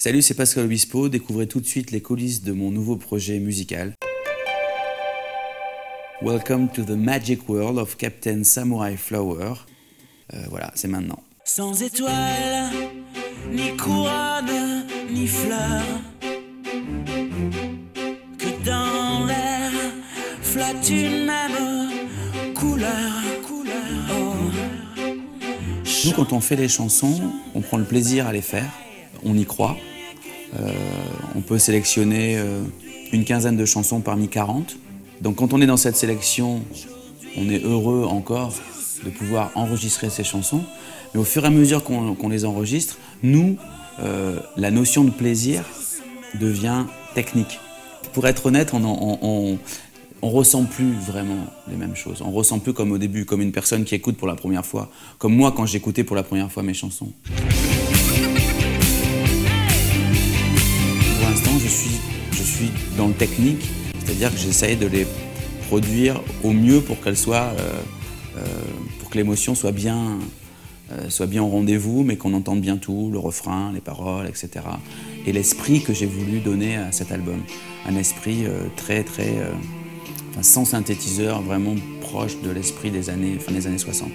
Salut, c'est Pascal Obispo. Découvrez tout de suite les coulisses de mon nouveau projet musical. Welcome to the magic world of Captain Samurai Flower. Euh, voilà, c'est maintenant. Sans étoiles, ni couronne, ni fleurs. Que dans l'air flotte une même couleur. couleur. Nous, quand on fait les chansons, on prend le plaisir à les faire, on y croit. Euh, on peut sélectionner euh, une quinzaine de chansons parmi 40. Donc quand on est dans cette sélection, on est heureux encore de pouvoir enregistrer ces chansons. Mais au fur et à mesure qu'on les enregistre, nous, euh, la notion de plaisir devient technique. Pour être honnête, on, on, on, ressent plus vraiment les mêmes choses. On ressent plus comme au début, comme une personne qui écoute pour la première fois, comme moi quand j'écoutais pour la première fois mes chansons. Je suis, je suis dans le technique, c'est-à-dire que j'essaye de les produire au mieux pour euh, euh, pour que l'émotion soit bien, euh, soit bien au rendez-vous, mais qu'on entende bien tout, le refrain, les paroles, etc. Et l'esprit que j'ai voulu donner à cet album, un esprit très, très, sans synthétiseur, vraiment proche de l'esprit des années, fin des années 60.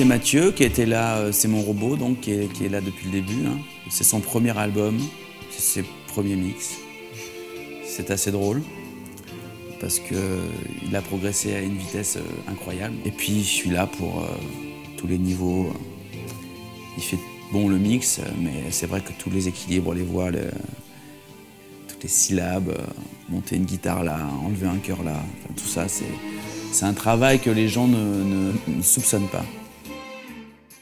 C'est Mathieu qui était là, euh, c'est mon robot, donc qui est, là depuis le début. Hein. C'est son premier album, c'est ses premiers mix. C'est assez drôle parce qu'il a progressé à une vitesse euh, incroyable. Et puis je suis là pour euh, tous les niveaux. Il fait bon le mix, mais c'est vrai que tous les équilibres, les voix, toutes les syllabes, monter une guitare là, enlever un cœur là, tout ça, c'est un travail que les gens ne soupçonnent pas.